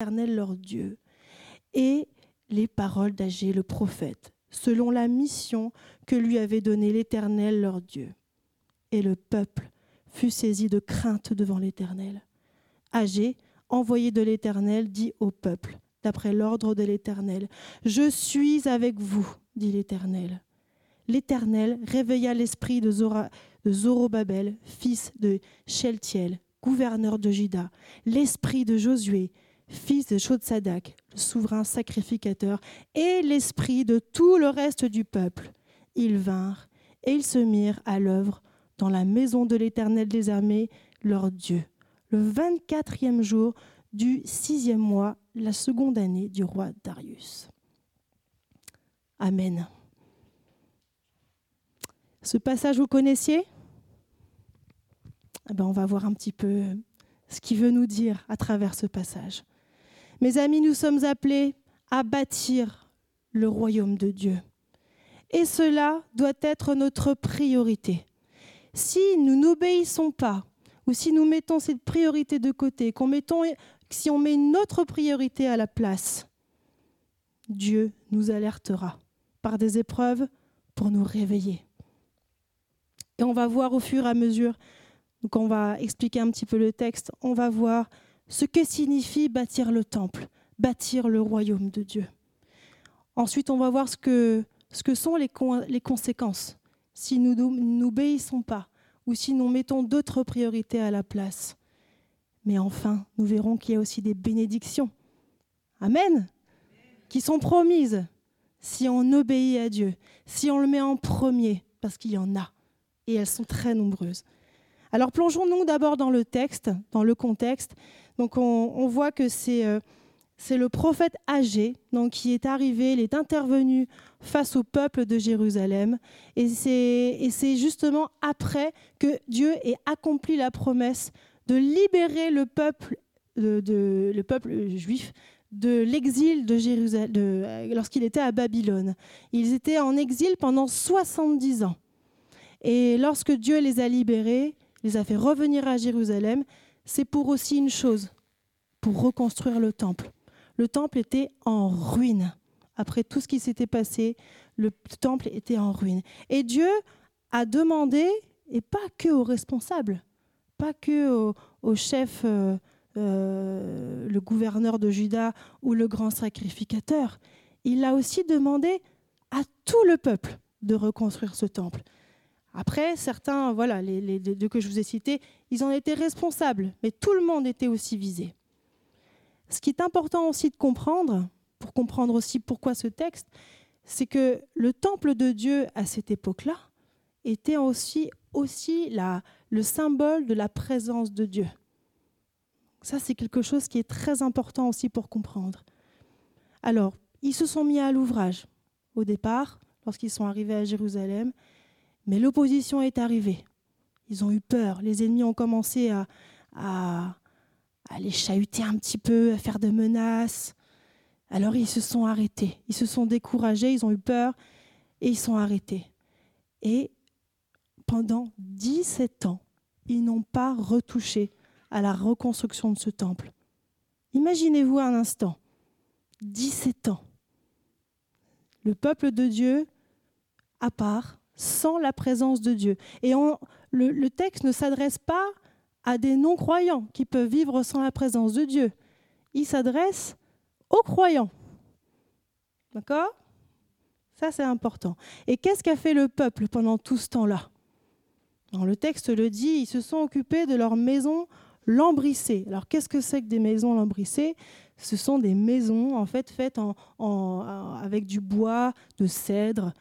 l'Éternel leur Dieu et les paroles d'Agé le prophète, selon la mission que lui avait donnée l'Éternel leur Dieu. Et le peuple fut saisi de crainte devant l'Éternel. Agé, envoyé de l'Éternel, dit au peuple, d'après l'ordre de l'Éternel, Je suis avec vous, dit l'Éternel. L'Éternel réveilla l'esprit de, Zorobabel, fils de Sheltiel, gouverneur de Juda, l'esprit de Josué, fils de Shodsadak, le souverain sacrificateur, et l'esprit de tout le reste du peuple. Ils vinrent et ils se mirent à l'œuvre dans la maison de l'Éternel des armées, leur Dieu, le vingt-quatrième jour du sixième mois, la seconde année du roi Darius. Amen. Ce passage, vous connaissiez? Eh ben, On va voir un petit peu ce qu'il veut nous dire à travers ce passage. Mes amis, nous sommes appelés à bâtir le royaume de Dieu. Et cela doit être notre priorité. Si nous n'obéissons pas, ou si nous mettons cette priorité de côté, si on met notre priorité à la place, Dieu nous alertera par des épreuves pour nous réveiller. Et on va voir au fur et à mesure, donc on va expliquer un petit peu le texte, on va voir ce que signifie bâtir le temple, bâtir le royaume de Dieu. Ensuite, on va voir ce que, ce que sont les, les conséquences si nous n'obéissons pas ou si nous mettons d'autres priorités à la place. Mais enfin, nous verrons qu'il y a aussi des bénédictions. Amen. Qui sont promises si on obéit à Dieu, si on le met en premier, parce qu'il y en a. Et elles sont très nombreuses. Alors plongeons-nous d'abord dans le texte, dans le contexte. Donc on, voit que euh, c'est le prophète âgé qui est arrivé, il est intervenu face au peuple de Jérusalem. Et c'est justement après que Dieu ait accompli la promesse de libérer le peuple, le peuple juif de l'exil de Jérusalem lorsqu'il était à Babylone. Ils étaient en exil pendant 70 ans. Et lorsque Dieu les a libérés, les a fait revenir à Jérusalem, c'est pour aussi une chose, pour reconstruire le temple. Le temple était en ruine. Après tout ce qui s'était passé, le temple était en ruine. Et Dieu a demandé, et pas que aux responsables, pas que au, chef, euh, euh, le gouverneur de Juda ou le grand sacrificateur, il a aussi demandé à tout le peuple de reconstruire ce temple. Après, certains, voilà, les, deux que je vous ai cités, ils en étaient responsables, mais tout le monde était aussi visé. Ce qui est important aussi de comprendre, pour comprendre aussi pourquoi ce texte, c'est que le temple de Dieu à cette époque-là était aussi, aussi la, le symbole de la présence de Dieu. Ça, c'est quelque chose qui est très important aussi pour comprendre. Alors, ils se sont mis à l'ouvrage au départ, lorsqu'ils sont arrivés à Jérusalem, mais l'opposition est arrivée. Ils ont eu peur. Les ennemis ont commencé à, les chahuter un petit peu, à faire des menaces. Alors ils se sont arrêtés. Ils se sont découragés, ils ont eu peur et ils sont arrêtés. Et pendant 17 ans, ils n'ont pas retouché à la reconstruction de ce temple. Imaginez-vous un instant, 17 ans. Le peuple de Dieu, à part, sans la présence de Dieu. Et le, texte ne s'adresse pas à des non-croyants qui peuvent vivre sans la présence de Dieu. Il s'adresse aux croyants. D'accord? Ça, c'est important. Et qu'est-ce qu'a fait le peuple pendant tout ce temps-là? Le texte le dit, ils se sont occupés de leurs maisons lambrissées. Alors, qu'est-ce que c'est que des maisons lambrissées? Ce sont des maisons, en fait, faites avec du bois, de cèdre,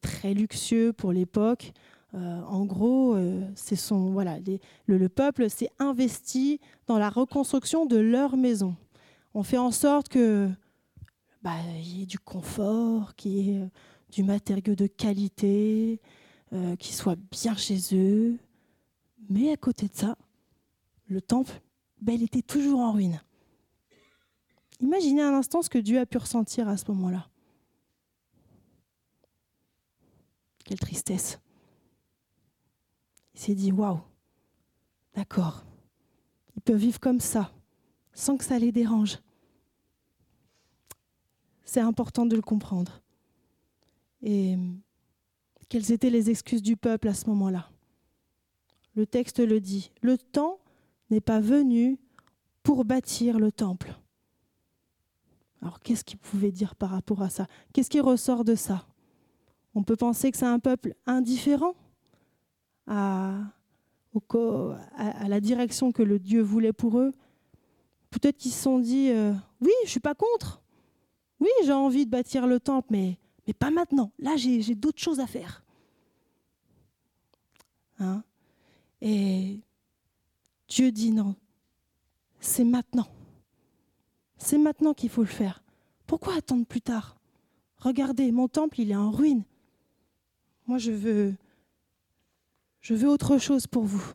très luxueux pour l'époque. Euh, en gros, euh, voilà, le, peuple s'est investi dans la reconstruction de leur maison. On fait en sorte que bah, y ait du confort, qu'il y ait du matériau de qualité, qui soit bien chez eux. Mais à côté de ça, le temple, bah, il était toujours en ruine. Imaginez un instant ce que Dieu a pu ressentir à ce moment-là. Quelle tristesse. Il s'est dit, waouh, d'accord, ils peuvent vivre comme ça, sans que ça les dérange. c'est important de le comprendre. Et quelles étaient les excuses du peuple à ce moment-là? Le texte le dit. Le temps n'est pas venu pour bâtir le temple. Alors qu'est-ce qu'il pouvait dire par rapport à ça? Qu'est-ce qui ressort de ça? On peut penser que c'est un peuple indifférent à, la direction que le Dieu voulait pour eux. Peut-être qu'ils se sont dit, euh, oui, je ne suis pas contre. Oui, j'ai envie de bâtir le temple, mais, mais pas maintenant. Là, j'ai d'autres choses à faire. Hein? Et Dieu dit non, c'est maintenant. C'est maintenant qu'il faut le faire. Pourquoi attendre plus tard? Regardez, mon temple, il est en ruine. Moi, je veux, je veux autre chose pour vous.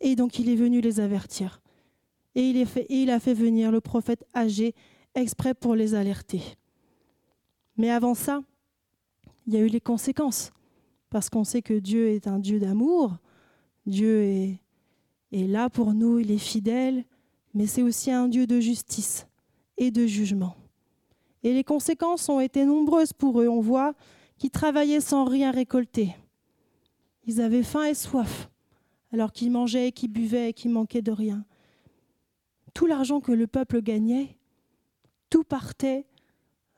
Et donc, il est venu les avertir. Et il, a fait venir le prophète âgé exprès pour les alerter. Mais avant ça, il y a eu les conséquences. Parce qu'on sait que Dieu est un Dieu d'amour. Dieu est, est là pour nous, il est fidèle mais c'est aussi un Dieu de justice et de jugement. Et les conséquences ont été nombreuses pour eux. On voit qu'ils travaillaient sans rien récolter. Ils avaient faim et soif, alors qu'ils mangeaient, qu'ils buvaient qu'ils manquaient de rien. Tout l'argent que le peuple gagnait, tout partait,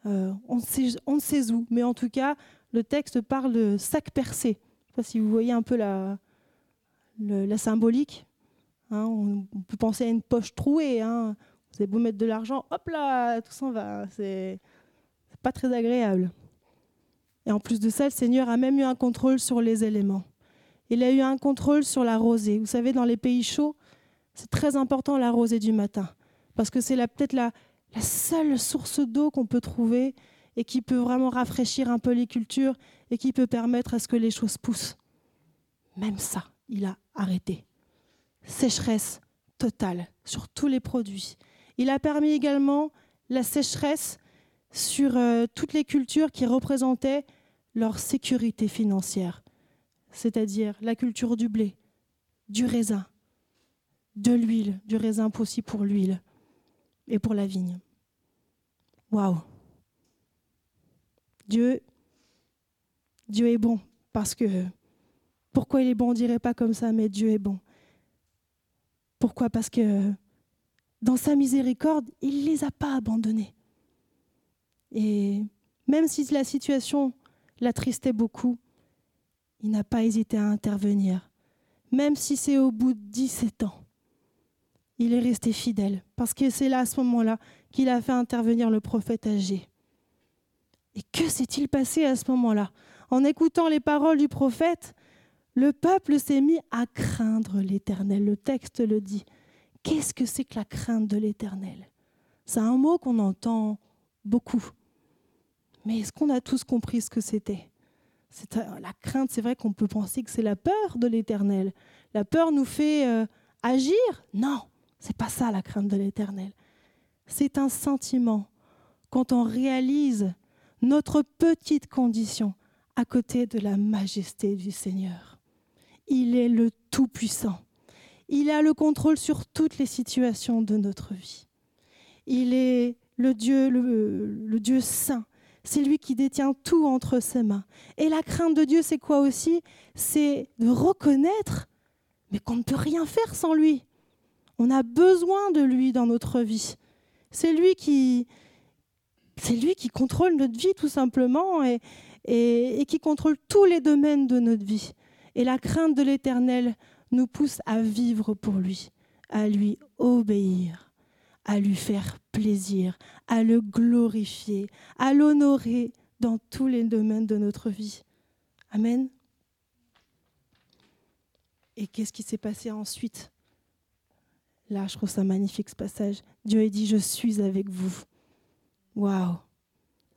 euh, on, ne sait, où, mais en tout cas, le texte parle de sac percé. Je ne sais pas si vous voyez un peu la, la symbolique. Hein, on, peut penser à une poche trouée. Hein. Vous avez beau mettre de l'argent, hop là, tout s'en va. C'est pas très agréable. Et en plus de ça, le Seigneur a même eu un contrôle sur les éléments. Il a eu un contrôle sur la rosée. Vous savez, dans les pays chauds, c'est très important la rosée du matin. Parce que c'est peut-être la, seule source d'eau qu'on peut trouver et qui peut vraiment rafraîchir un peu les cultures et qui peut permettre à ce que les choses poussent. Même ça, il a arrêté sécheresse totale sur tous les produits. Il a permis également la sécheresse sur euh, toutes les cultures qui représentaient leur sécurité financière, c'est-à-dire la culture du blé, du raisin, de l'huile, du raisin aussi pour l'huile et pour la vigne. Waouh! Dieu, Dieu est bon parce que pourquoi il est bon, on dirait pas comme ça, mais Dieu est bon? Pourquoi? Parce que dans sa miséricorde, il ne les a pas abandonnés. Et même si la situation l'attristait beaucoup, il n'a pas hésité à intervenir. Même si c'est au bout de 17 ans, il est resté fidèle. Parce que c'est là, à ce moment-là, qu'il a fait intervenir le prophète âgé. Et que s'est-il passé à ce moment-là? En écoutant les paroles du prophète, le peuple s'est mis à craindre l'Éternel. Le texte le dit. Qu'est-ce que c'est que la crainte de l'Éternel? C'est un mot qu'on entend beaucoup. Mais est-ce qu'on a tous compris ce que c'était? La crainte, c'est vrai qu'on peut penser que c'est la peur de l'Éternel. La peur nous fait euh, agir? Non, c'est pas ça la crainte de l'Éternel. C'est un sentiment quand on réalise notre petite condition à côté de la majesté du Seigneur. Il est le Tout-Puissant. Il a le contrôle sur toutes les situations de notre vie. Il est le Dieu, le, Dieu saint. C'est lui qui détient tout entre ses mains. Et la crainte de Dieu, c'est quoi aussi? C'est de reconnaître, mais qu'on ne peut rien faire sans lui. On a besoin de lui dans notre vie. C'est lui qui, c'est lui qui contrôle notre vie tout simplement et, et qui contrôle tous les domaines de notre vie. Et la crainte de l'Éternel nous pousse à vivre pour lui, à lui obéir, à lui faire plaisir, à le glorifier, à l'honorer dans tous les domaines de notre vie. Amen. Et qu'est-ce qui s'est passé ensuite? Là, je trouve ça magnifique ce passage. Dieu a dit, je suis avec vous. Waouh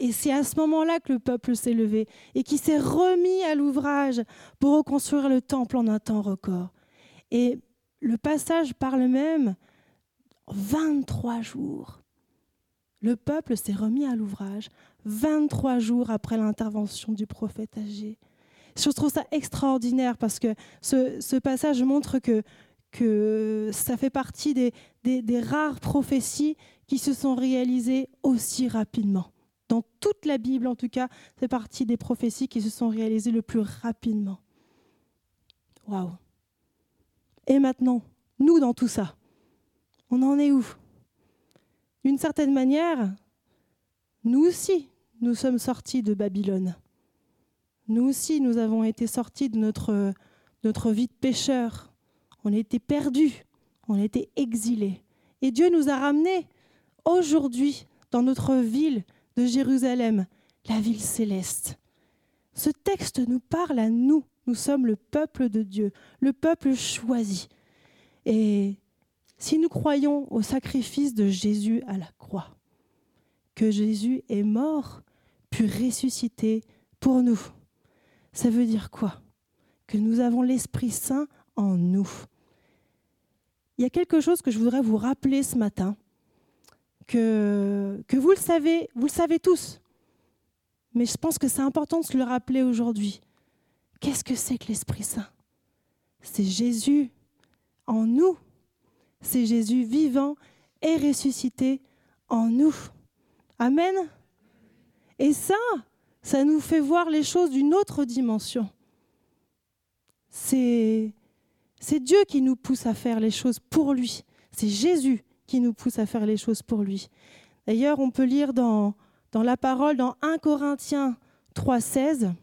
et c'est à ce moment-là que le peuple s'est levé et qui s'est remis à l'ouvrage pour reconstruire le temple en un temps record. Et le passage parle même 23 jours. Le peuple s'est remis à l'ouvrage 23 jours après l'intervention du prophète âgé. Je trouve ça extraordinaire parce que ce, passage montre que, ça fait partie des, des rares prophéties qui se sont réalisées aussi rapidement dans toute la Bible en tout cas, c'est partie des prophéties qui se sont réalisées le plus rapidement. Waouh. Et maintenant, nous dans tout ça, on en est où? D'une certaine manière, nous aussi, nous sommes sortis de Babylone. Nous aussi, nous avons été sortis de notre, vie de pécheur. On était perdus, on était exilés. Et Dieu nous a ramenés aujourd'hui dans notre ville de Jérusalem, la ville céleste. Ce texte nous parle à nous. Nous sommes le peuple de Dieu, le peuple choisi. Et si nous croyons au sacrifice de Jésus à la croix, que Jésus est mort, puis ressuscité pour nous, ça veut dire quoi? Que nous avons l'Esprit Saint en nous. Il y a quelque chose que je voudrais vous rappeler ce matin, que, que vous le savez, vous le savez tous, mais je pense que c'est important de se le rappeler aujourd'hui. Qu'est-ce que c'est que l'Esprit Saint? C'est Jésus en nous. C'est Jésus vivant et ressuscité en nous. Amen. Et ça, ça nous fait voir les choses d'une autre dimension. C'est Dieu qui nous pousse à faire les choses pour lui. C'est Jésus qui nous pousse à faire les choses pour lui. D'ailleurs, on peut lire dans, dans la parole, dans 1 Corinthiens 3,16.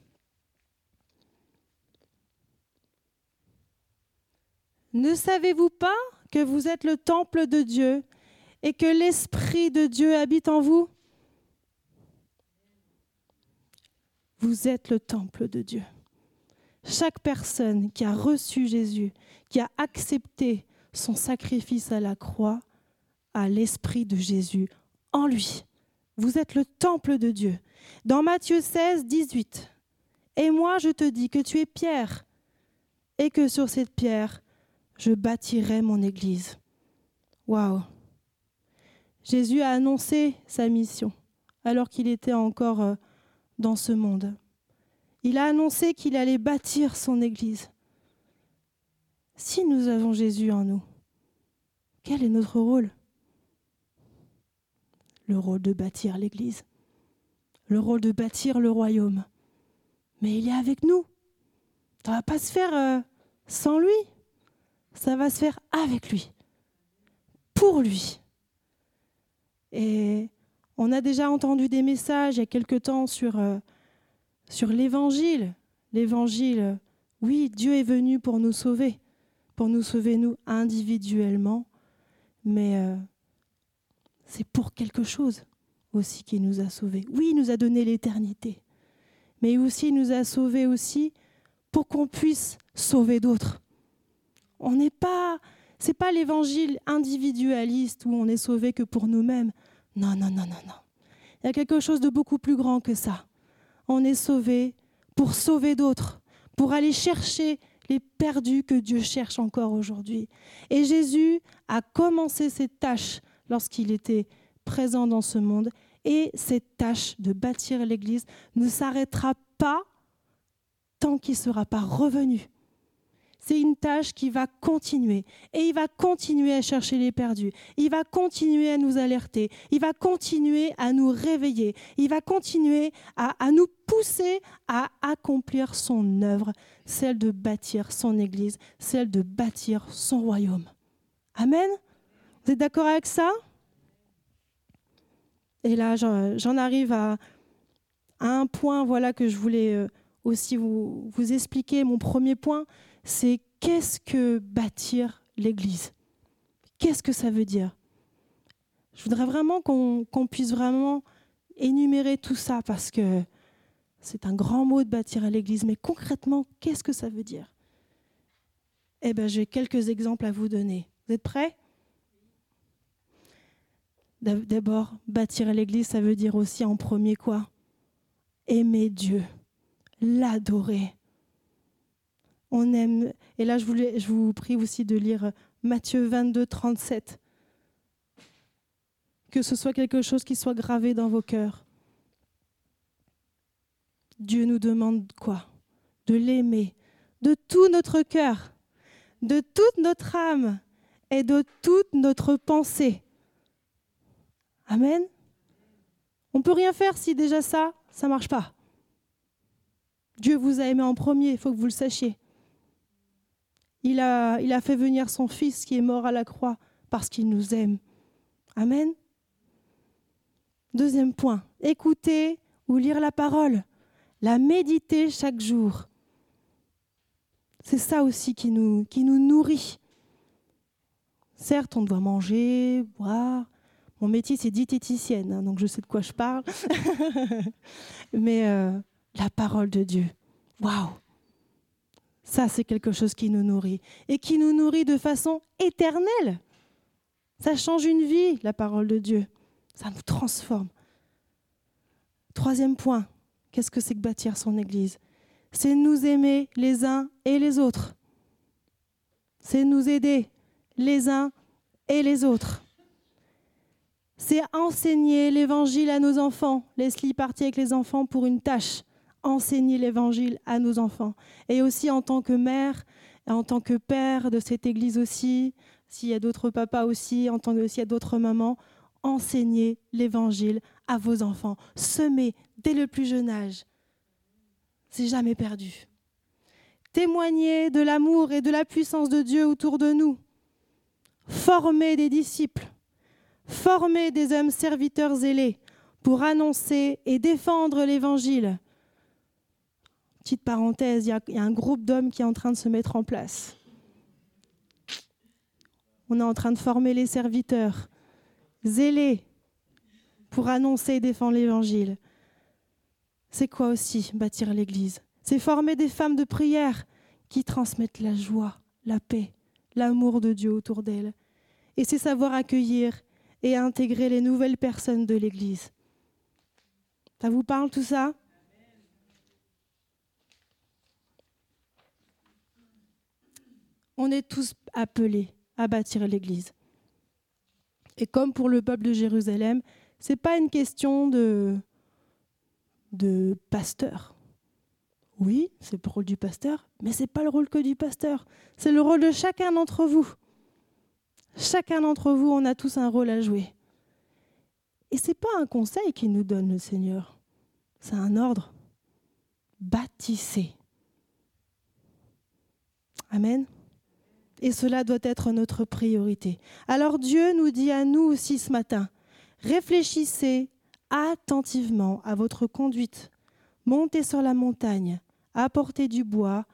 Ne savez-vous pas que vous êtes le temple de Dieu et que l'Esprit de Dieu habite en vous Vous êtes le temple de Dieu. Chaque personne qui a reçu Jésus, qui a accepté son sacrifice à la croix, a l'Esprit de Jésus en lui. Vous êtes le temple de Dieu. Dans Matthieu 16, 18, Et moi je te dis que tu es pierre, et que sur cette pierre, je bâtirai mon Église. Waouh! Jésus a annoncé sa mission alors qu'il était encore euh, dans ce monde. Il a annoncé qu'il allait bâtir son Église. Si nous avons Jésus en nous, quel est notre rôle? Le rôle de bâtir l'Église, le rôle de bâtir le royaume. Mais il est avec nous. Ça ne va pas se faire euh, sans lui, ça va se faire avec lui, pour lui. Et on a déjà entendu des messages il y a quelque temps sur... Euh, sur l'évangile. L'évangile, oui, Dieu est venu pour nous sauver, pour nous sauver nous individuellement, mais euh, c'est pour quelque chose aussi qu'il nous a sauvés. Oui, il nous a donné l'éternité, mais aussi il nous a sauvés aussi pour qu'on puisse sauver d'autres. On n'est pas, c'est pas l'évangile individualiste où on est sauvé que pour nous-mêmes. Non, non, non, non, non. Il y a quelque chose de beaucoup plus grand que ça on est sauvé pour sauver d'autres, pour aller chercher les perdus que Dieu cherche encore aujourd'hui. Et Jésus a commencé cette tâche lorsqu'il était présent dans ce monde. Et cette tâche de bâtir l'Église ne s'arrêtera pas tant qu'il ne sera pas revenu c'est une tâche qui va continuer. Et il va continuer à chercher les perdus. Il va continuer à nous alerter. Il va continuer à nous réveiller. Il va continuer à, nous pousser à accomplir son œuvre, celle de bâtir son Église, celle de bâtir son royaume. Amen Vous êtes d'accord avec ça? Et là, j'en arrive à, un point voilà, que je voulais euh, aussi vous, vous expliquer. Mon premier point, c'est qu'est-ce que bâtir l'Église? Qu'est-ce que ça veut dire? Je voudrais vraiment qu'on puisse vraiment énumérer tout ça parce que c'est un grand mot de bâtir l'Église, mais concrètement, qu'est-ce que ça veut dire? Eh bien, j'ai quelques exemples à vous donner. Vous êtes prêts? D'abord, bâtir l'Église, ça veut dire aussi en premier quoi? Aimer Dieu, l'adorer, on aime. Et là, je, voulais, je vous prie aussi de lire Matthieu 22, 37. Que ce soit quelque chose qui soit gravé dans vos cœurs. Dieu nous demande quoi? De l'aimer de tout notre cœur, de toute notre âme et de toute notre pensée. Amen. On ne peut rien faire si déjà ça, ça ne marche pas. Dieu vous a aimé en premier, il faut que vous le sachiez. Il a, il fait venir son Fils qui est mort à la croix parce qu'il nous aime. Amen. Deuxième point, écouter ou lire la parole, la méditer chaque jour. C'est ça aussi qui nous, qui nous nourrit. Certes, on doit manger, boire. Mon métier, c'est diététicienne, hein, donc je sais de quoi je parle. Mais euh, la parole de Dieu, waouh Ça, c'est quelque chose qui nous nourrit. Et qui nous nourrit de façon éternelle. Ça change une vie, la parole de Dieu. Ça nous transforme. Troisième point, qu'est-ce que c'est que bâtir son Église? C'est nous aimer les uns et les autres. C'est nous aider les uns et les autres. C'est enseigner l'évangile à nos enfants. Leslie partit avec les enfants pour une tâche. Enseigner l'évangile à nos enfants. Et aussi en tant que mère, en tant que père de cette église aussi, s'il y a d'autres papas aussi, en tant que s'il y a d'autres mamans, enseigner l'évangile à vos enfants. Semer dès le plus jeune âge. C'est jamais perdu. Témoigner de l'amour et de la puissance de Dieu autour de nous former des disciples, former des hommes serviteurs zélés pour annoncer et défendre l'Évangile. Petite parenthèse, il y, a un groupe d'hommes qui est en train de se mettre en place. On est en train de former les serviteurs zélés pour annoncer et défendre l'Évangile. C'est quoi aussi bâtir l'Église? C'est former des femmes de prière qui transmettent la joie, la paix, l'amour de Dieu autour d'elle. Et c'est savoir accueillir et intégrer les nouvelles personnes de l'Église. Ça vous parle tout ça? On est tous appelés à bâtir l'Église. Et comme pour le peuple de Jérusalem, ce n'est pas une question de, de pasteur. Oui, c'est le rôle du pasteur, mais ce n'est pas le rôle que du pasteur. C'est le rôle de chacun d'entre vous. Chacun d'entre vous, on a tous un rôle à jouer. Et ce n'est pas un conseil qu'il nous donne le Seigneur, c'est un ordre. Bâtissez. Amen. Et cela doit être notre priorité. Alors Dieu nous dit à nous aussi ce matin, réfléchissez attentivement à votre conduite. Montez sur la montagne, apportez du bois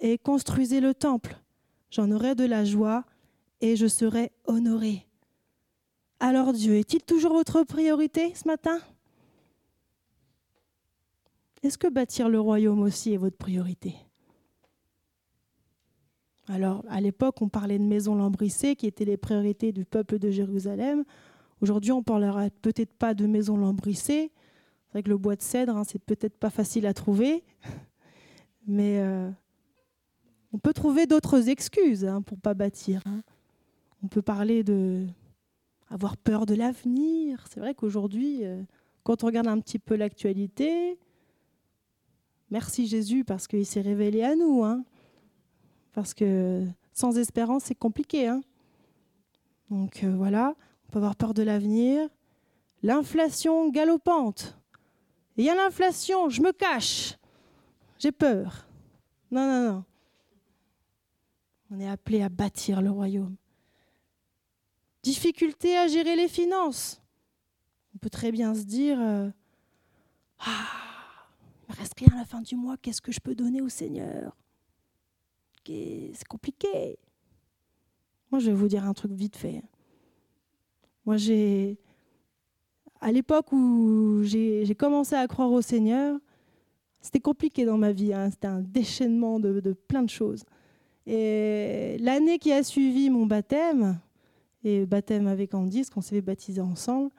et construisez le temple. J'en aurai de la joie et je serai honoré. Alors Dieu est-il toujours votre priorité ce matin? Est-ce que bâtir le royaume aussi est votre priorité? Alors à l'époque, on parlait de maisons lambrissées qui étaient les priorités du peuple de Jérusalem. Aujourd'hui, on parlera peut-être pas de maisons lambrissées. C'est vrai que le bois de cèdre, hein, c'est peut-être pas facile à trouver, mais euh, on peut trouver d'autres excuses hein, pour pas bâtir. Hein. On peut parler de avoir peur de l'avenir. C'est vrai qu'aujourd'hui, euh, quand on regarde un petit peu l'actualité, merci Jésus parce qu'il s'est révélé à nous. Hein. Parce que sans espérance, c'est compliqué. Hein. Donc euh, voilà, on peut avoir peur de l'avenir. L'inflation galopante. Il y a l'inflation, je me cache. J'ai peur. Non, non, non. On est appelé à bâtir le royaume difficulté à gérer les finances. On peut très bien se dire euh, Ah, il me reste rien à la fin du mois, qu'est-ce que je peux donner au Seigneur? C'est compliqué. Moi, je vais vous dire un truc vite fait. Moi, j'ai. À l'époque où j'ai commencé à croire au Seigneur, c'était compliqué dans ma vie. Hein. C'était un déchaînement de, plein de choses. Et l'année qui a suivi mon baptême, et baptême avec Candice, qu'on s'est baptisé ensemble.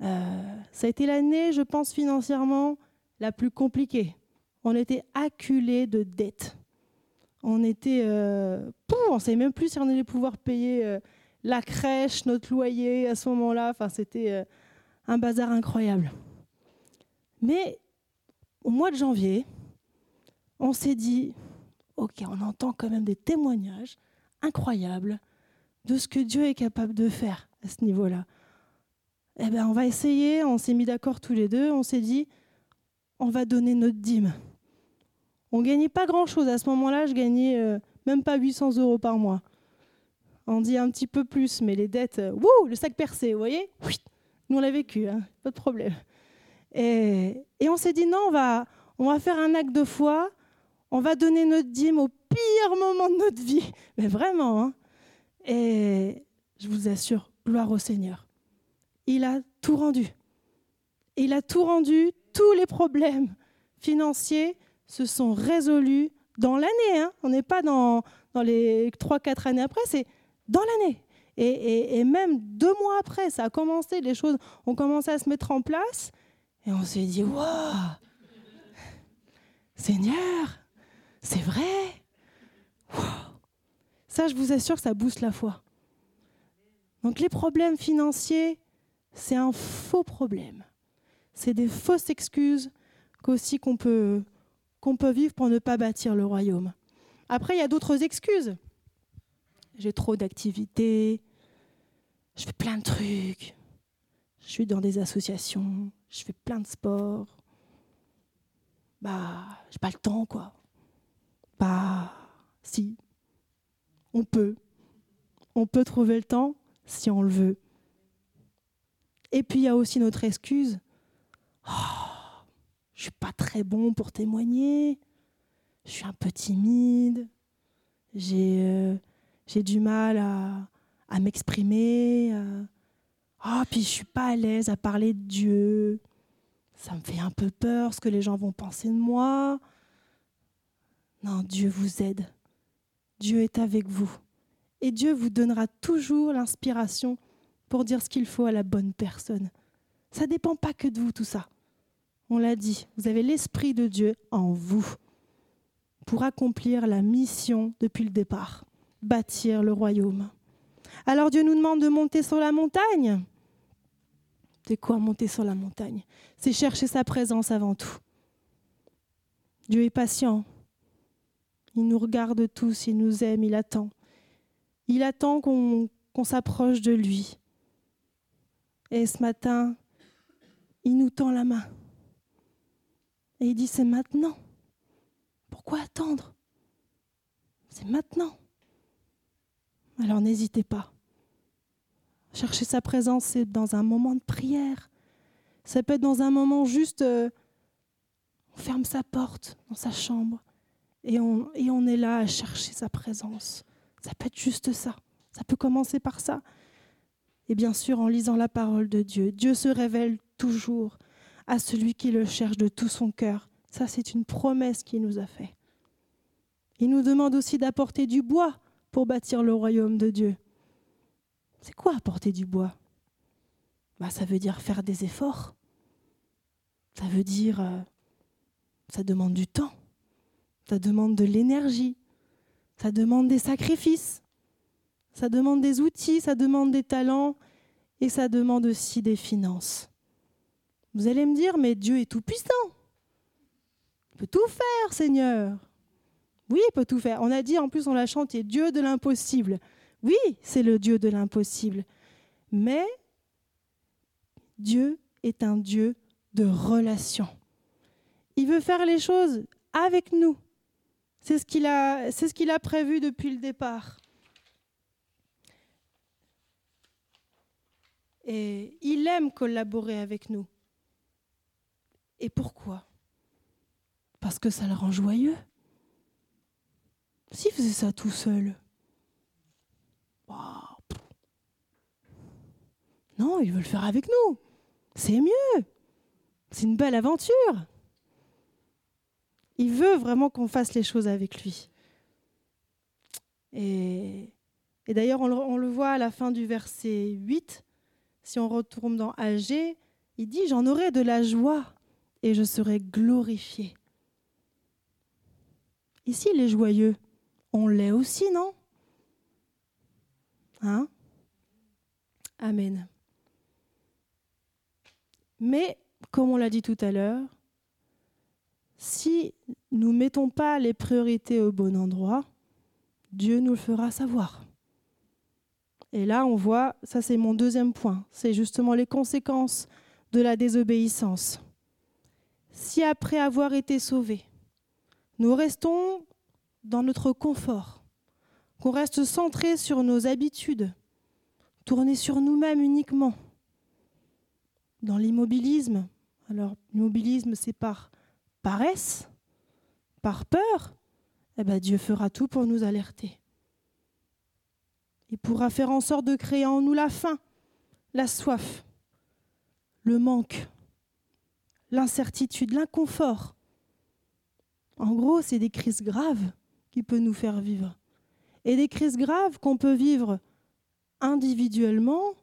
Euh, ça a été l'année, je pense, financièrement la plus compliquée. On était acculés de dettes. On était. Euh, on ne savait même plus si on allait pouvoir payer euh, la crèche, notre loyer à ce moment-là. C'était euh, un bazar incroyable. Mais au mois de janvier, on s'est dit ok, on entend quand même des témoignages incroyables de ce que Dieu est capable de faire à ce niveau-là. eh ben, on va essayer. On s'est mis d'accord tous les deux. On s'est dit, on va donner notre dîme. On gagnait pas grand-chose. À ce moment-là, je gagnais euh, même pas 800 euros par mois. On dit un petit peu plus, mais les dettes, euh, le sac percé, vous voyez? Nous, on l'a vécu, hein, pas de problème. Et, on s'est dit, non, on va, on va faire un acte de foi. On va donner notre dîme au pire moment de notre vie. Mais vraiment. Hein. Et je vous assure, gloire au Seigneur il a tout rendu. Il a tout rendu, tous les problèmes financiers se sont résolus dans l'année. Hein. On n'est pas dans, dans les 3-4 années après, c'est dans l'année. Et, même deux mois après, ça a commencé, les choses ont commencé à se mettre en place. Et on s'est dit, waouh, Seigneur, c'est vrai. Ça, je vous assure, ça booste la foi. Donc les problèmes financiers, c'est un faux problème. C'est des fausses excuses qu'aussi qu'on peut, qu'on peut vivre pour ne pas bâtir le royaume. Après, il y a d'autres excuses. J'ai trop d'activités, je fais plein de trucs, je suis dans des associations, je fais plein de sports. Bah, j'ai pas le temps, quoi. Bah, si, on peut. On peut trouver le temps si on le veut. Et puis il y a aussi notre excuse. Oh, je suis pas très bon pour témoigner. Je suis un peu timide. J'ai euh, du mal à, à m'exprimer. Oh, puis je suis pas à l'aise à parler de Dieu. Ça me fait un peu peur ce que les gens vont penser de moi. Non, Dieu vous aide. Dieu est avec vous. Et Dieu vous donnera toujours l'inspiration pour dire ce qu'il faut à la bonne personne. Ça ne dépend pas que de vous, tout ça. On l'a dit, vous avez l'Esprit de Dieu en vous pour accomplir la mission depuis le départ, bâtir le royaume. Alors Dieu nous demande de monter sur la montagne. C'est quoi monter sur la montagne? C'est chercher sa présence avant tout. Dieu est patient. Il nous regarde tous, il nous aime, il attend. Il attend qu'on s'approche de lui. Et ce matin, il nous tend la main. Et il dit, c'est maintenant. Pourquoi attendre? C'est maintenant. Alors n'hésitez pas. Chercher sa présence, c'est dans un moment de prière. Ça peut être dans un moment juste, euh, on ferme sa porte dans sa chambre et on, et on est là à chercher sa présence. Ça peut être juste ça. Ça peut commencer par ça. Et bien sûr, en lisant la parole de Dieu, Dieu se révèle toujours à celui qui le cherche de tout son cœur. Ça, c'est une promesse qu'il nous a faite. Il nous demande aussi d'apporter du bois pour bâtir le royaume de Dieu. C'est quoi apporter du bois? Bah, Ça veut dire faire des efforts. Ça veut dire... Euh, ça demande du temps. Ça demande de l'énergie. Ça demande des sacrifices. Ça demande des outils, ça demande des talents et ça demande aussi des finances. Vous allez me dire, mais Dieu est tout puissant. Il peut tout faire, Seigneur. Oui, il peut tout faire. On a dit, en plus, on l'a chanté, Dieu de l'impossible. Oui, c'est le Dieu de l'impossible. Mais Dieu est un Dieu de relation. Il veut faire les choses avec nous. C'est ce qu'il a, ce qu'il a prévu depuis le départ. Et il aime collaborer avec nous. Et pourquoi? Parce que ça le rend joyeux. S'il faisait ça tout seul, non, il veut le faire avec nous. C'est mieux. C'est une belle aventure. Il veut vraiment qu'on fasse les choses avec lui. Et, d'ailleurs, on, on, le voit à la fin du verset 8 si on retourne dans Alger, il dit J'en aurai de la joie et je serai glorifié. Ici, les joyeux, on l'est aussi, non? Hein? Amen. Mais, comme on l'a dit tout à l'heure, si nous ne mettons pas les priorités au bon endroit, Dieu nous le fera savoir. Et là, on voit, ça c'est mon deuxième point, c'est justement les conséquences de la désobéissance. Si après avoir été sauvés, nous restons dans notre confort, qu'on reste centré sur nos habitudes, tourné sur nous-mêmes uniquement, dans l'immobilisme. Alors, l'immobilisme, c'est par paresse, par peur. Eh bien, Dieu fera tout pour nous alerter. Il pourra faire en sorte de créer en nous la faim, la soif, le manque, l'incertitude, l'inconfort. En gros, c'est des crises graves qui peuvent nous faire vivre. Et des crises graves qu'on peut vivre individuellement,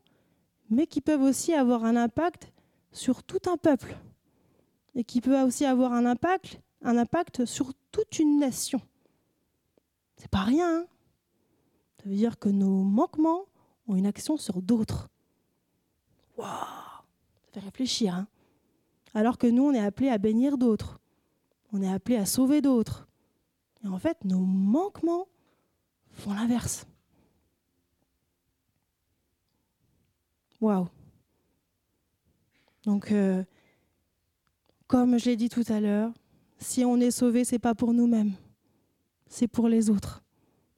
mais qui peuvent aussi avoir un impact sur tout un peuple. Et qui peuvent aussi avoir un impact, un impact sur toute une nation. C'est pas rien. Hein ça veut dire que nos manquements ont une action sur d'autres. Waouh Ça fait réfléchir. Hein Alors que nous, on est appelés à bénir d'autres. On est appelés à sauver d'autres. Et en fait, nos manquements font l'inverse. Waouh Donc, euh, comme je l'ai dit tout à l'heure, si on est sauvé, c'est pas pour nous-mêmes, c'est pour les autres.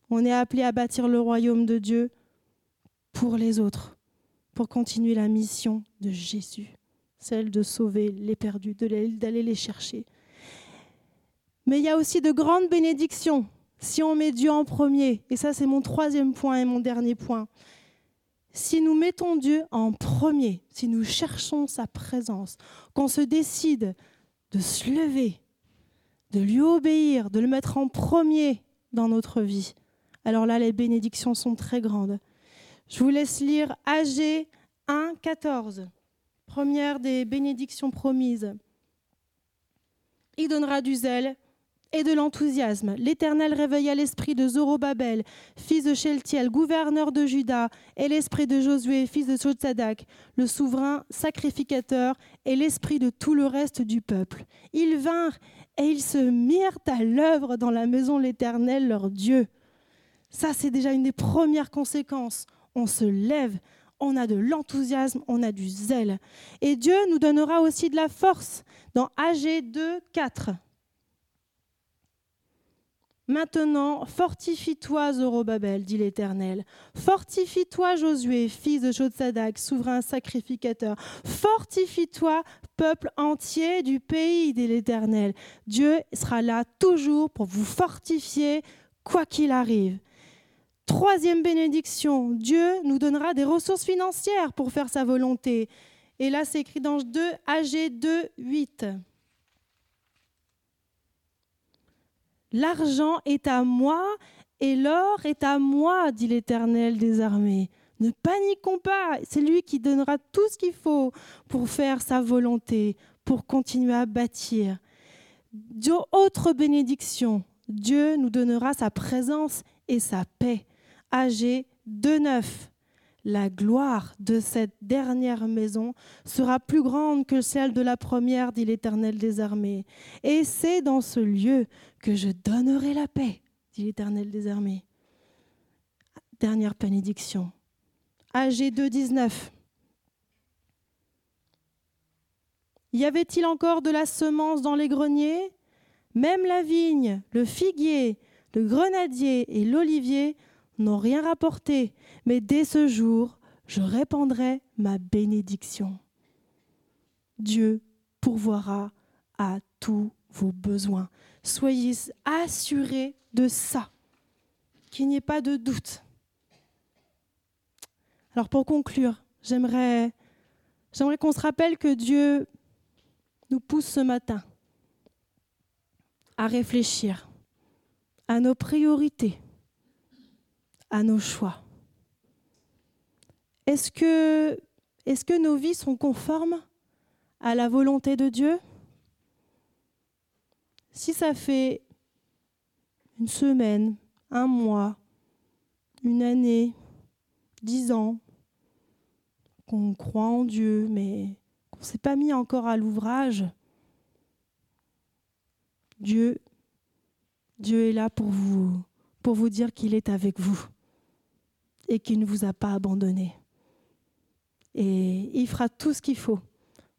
On est appelé à bâtir le royaume de Dieu pour les autres, pour continuer la mission de Jésus, celle de sauver les perdus, d'aller les chercher. Mais il y a aussi de grandes bénédictions si on met Dieu en premier. Et ça, c'est mon troisième point et mon dernier point. Si nous mettons Dieu en premier, si nous cherchons sa présence, qu'on se décide de se lever, de lui obéir, de le mettre en premier dans notre vie, alors là, les bénédictions sont très grandes. Je vous laisse lire AG 1, 14, première des bénédictions promises. Il donnera du zèle et de l'enthousiasme. L'Éternel réveilla l'esprit de Zorobabel, fils de Sheltiel, gouverneur de Juda, et l'esprit de Josué, fils de Sotzadak, le souverain sacrificateur, et l'esprit de tout le reste du peuple. Ils vinrent et ils se mirent à l'œuvre dans la maison de l'Éternel, leur Dieu. Ça, c'est déjà une des premières conséquences. On se lève, on a de l'enthousiasme, on a du zèle. Et Dieu nous donnera aussi de la force dans AG 2, 4. Maintenant, fortifie-toi, Zorobabel, dit l'Éternel. Fortifie-toi, Josué, fils de Jotzadak, souverain sacrificateur. Fortifie-toi, peuple entier du pays, dit l'Éternel. Dieu sera là toujours pour vous fortifier, quoi qu'il arrive. Troisième bénédiction, Dieu nous donnera des ressources financières pour faire sa volonté. Et là, c'est écrit dans 2 AG 2, 8. L'argent est à moi et l'or est à moi, dit l'Éternel des armées. Ne paniquons pas, c'est lui qui donnera tout ce qu'il faut pour faire sa volonté, pour continuer à bâtir. Autre bénédiction, Dieu nous donnera sa présence et sa paix. AG 2.9. La gloire de cette dernière maison sera plus grande que celle de la première, dit l'Éternel des armées. Et c'est dans ce lieu que je donnerai la paix, dit l'Éternel des armées. Dernière bénédiction. AG 2.19. Y avait-il encore de la semence dans les greniers? Même la vigne, le figuier, le grenadier et l'olivier n'ont rien rapporté, mais dès ce jour, je répandrai ma bénédiction. Dieu pourvoira à tous vos besoins. Soyez assurés de ça, qu'il n'y ait pas de doute. Alors pour conclure, j'aimerais, j'aimerais qu'on se rappelle que Dieu nous pousse ce matin à réfléchir à nos priorités, à nos choix. Est-ce que, nos vies sont conformes à la volonté de Dieu? Si ça fait une semaine, un mois, une année, dix ans qu'on croit en Dieu, mais qu'on ne s'est pas mis encore à l'ouvrage, Dieu, Dieu est là pour vous, pour vous dire qu'il est avec vous et qu'il ne vous a pas abandonné. Et il fera tout ce qu'il faut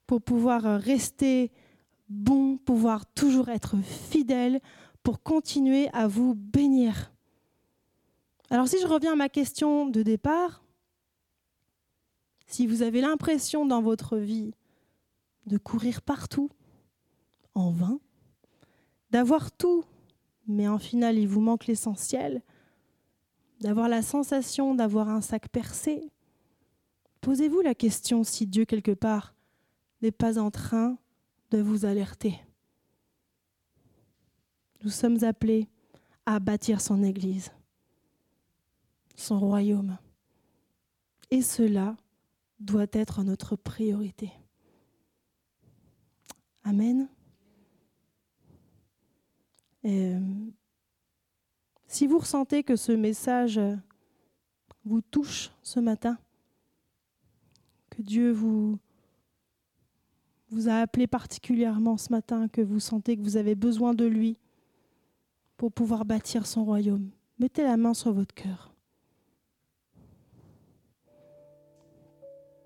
pour pouvoir rester bon, pouvoir toujours être fidèle, pour continuer à vous bénir. Alors si je reviens à ma question de départ, si vous avez l'impression dans votre vie de courir partout, en vain, d'avoir tout, mais en final il vous manque l'essentiel, d'avoir la sensation d'avoir un sac percé, posez-vous la question si Dieu quelque part n'est pas en train de vous alerter. Nous sommes appelés à bâtir son Église, son royaume. Et cela doit être notre priorité. Amen. Euh, si vous ressentez que ce message vous touche ce matin, que Dieu vous, vous a appelé particulièrement ce matin, que vous sentez que vous avez besoin de lui pour pouvoir bâtir son royaume, mettez la main sur votre cœur.